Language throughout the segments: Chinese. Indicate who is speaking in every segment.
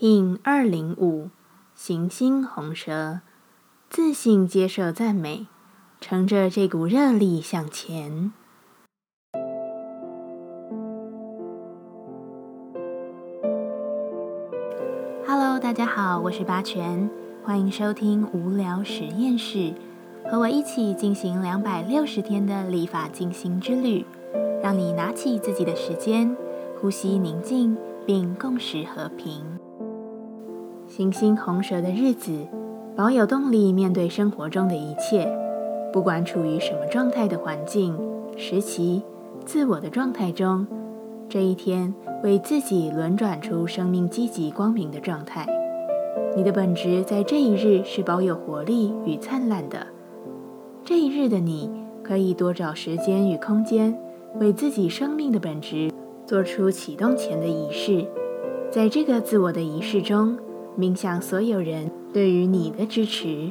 Speaker 1: King 二零五，行星红蛇，自信接受赞美，乘着这股热力向前。Hello，大家好，我是八全，欢迎收听无聊实验室，和我一起进行两百六十天的立法进行之旅，让你拿起自己的时间，呼吸宁静，并共识和平。行星红蛇的日子，保有动力面对生活中的一切，不管处于什么状态的环境、时期、自我的状态中，这一天为自己轮转出生命积极光明的状态。你的本质在这一日是保有活力与灿烂的。这一日的你，可以多找时间与空间，为自己生命的本质做出启动前的仪式。在这个自我的仪式中。冥想所有人对于你的支持，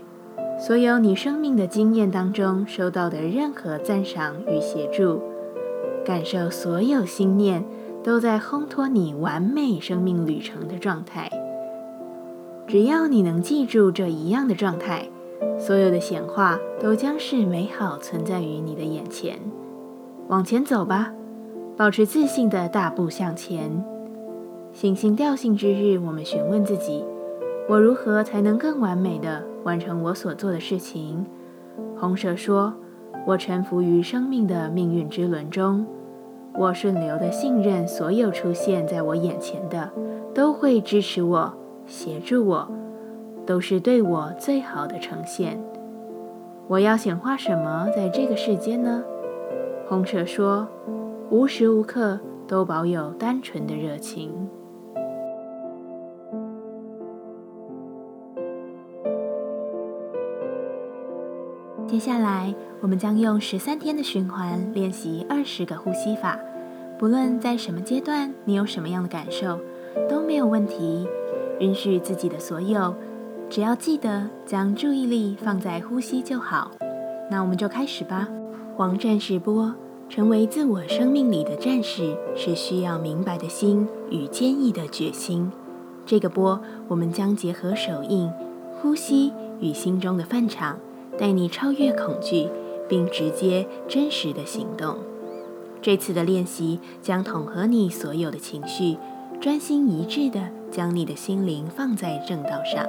Speaker 1: 所有你生命的经验当中收到的任何赞赏与协助，感受所有心念都在烘托你完美生命旅程的状态。只要你能记住这一样的状态，所有的显化都将是美好存在于你的眼前。往前走吧，保持自信的大步向前。行星调性之日，我们询问自己。我如何才能更完美的完成我所做的事情？红蛇说：“我臣服于生命的命运之轮中，我顺流的信任所有出现在我眼前的都会支持我、协助我，都是对我最好的呈现。我要显化什么在这个世间呢？”红蛇说：“无时无刻都保有单纯的热情。”接下来，我们将用十三天的循环练习二十个呼吸法。不论在什么阶段，你有什么样的感受，都没有问题。允许自己的所有，只要记得将注意力放在呼吸就好。那我们就开始吧。黄战士波，成为自我生命里的战士，是需要明白的心与坚毅的决心。这个波，我们将结合手印、呼吸与心中的范场。带你超越恐惧，并直接真实的行动。这次的练习将统合你所有的情绪，专心一致的将你的心灵放在正道上。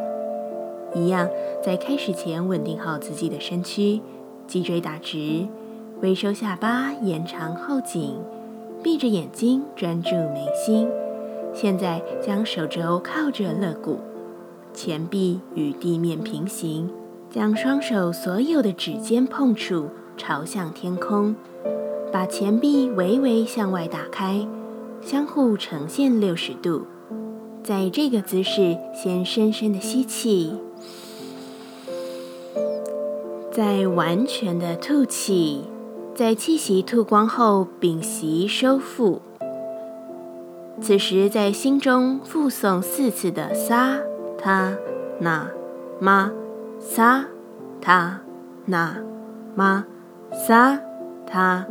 Speaker 1: 一样，在开始前稳定好自己的身躯，脊椎打直，微收下巴，延长后颈，闭着眼睛专注眉心。现在将手肘靠着肋骨，前臂与地面平行。将双手所有的指尖碰触朝向天空，把前臂微微向外打开，相互呈现六十度。在这个姿势，先深深的吸气，再完全的吐气，在气息吐光后屏息收腹。此时在心中复诵四次的撒他那妈。萨他那玛萨他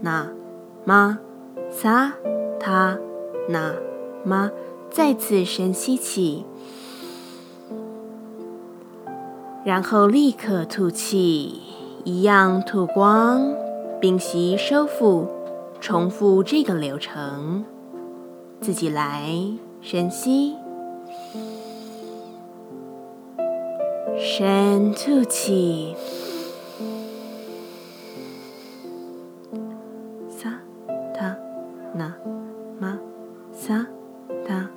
Speaker 1: 那玛萨他那玛，再次深吸气，然后立刻吐气，一样吐光，屏息收腹，重复这个流程，自己来，深吸。深吐气，撒他那玛撒他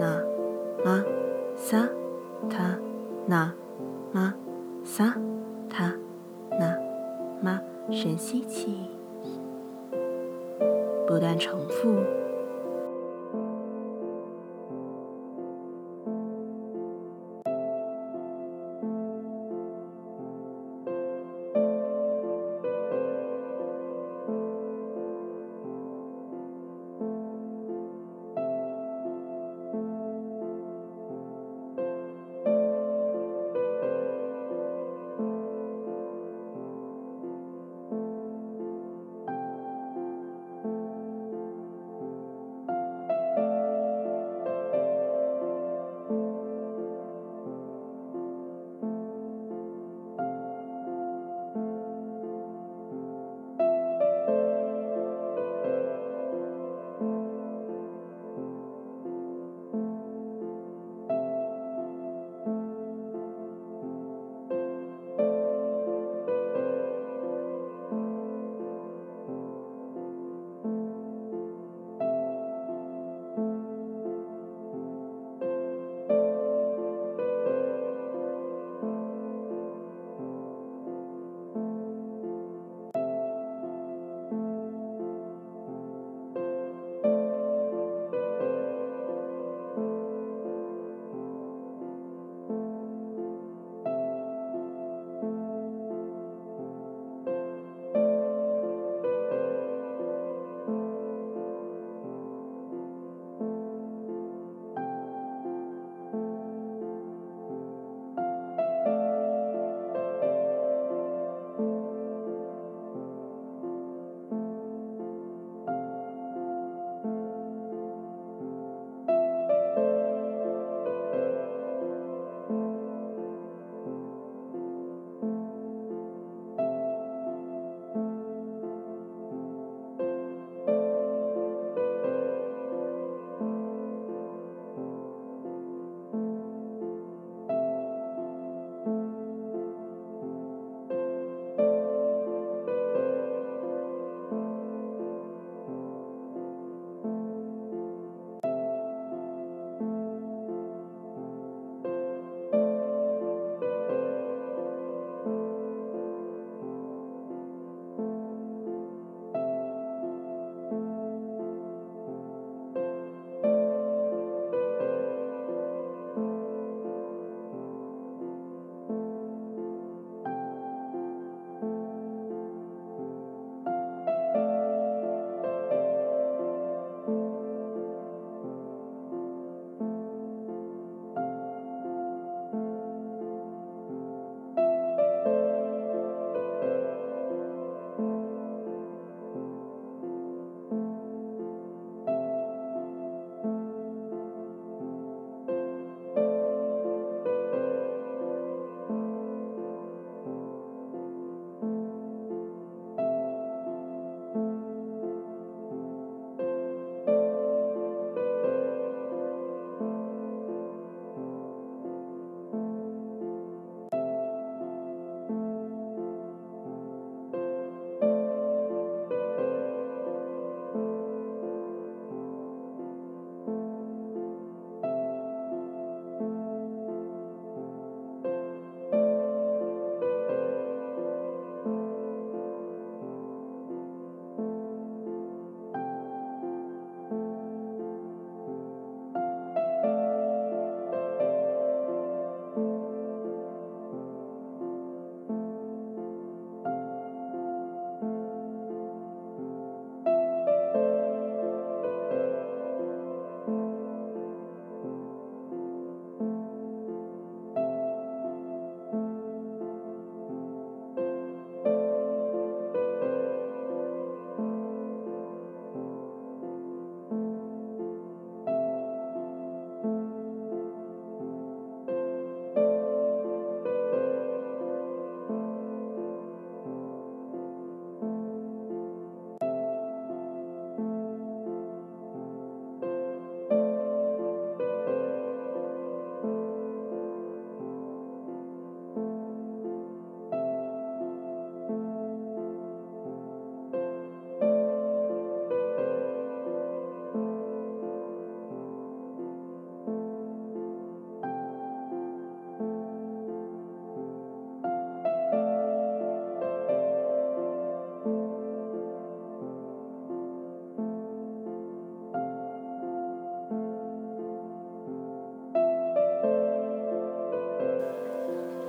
Speaker 1: 那玛撒他那玛撒他那玛，深吸气，不断重复。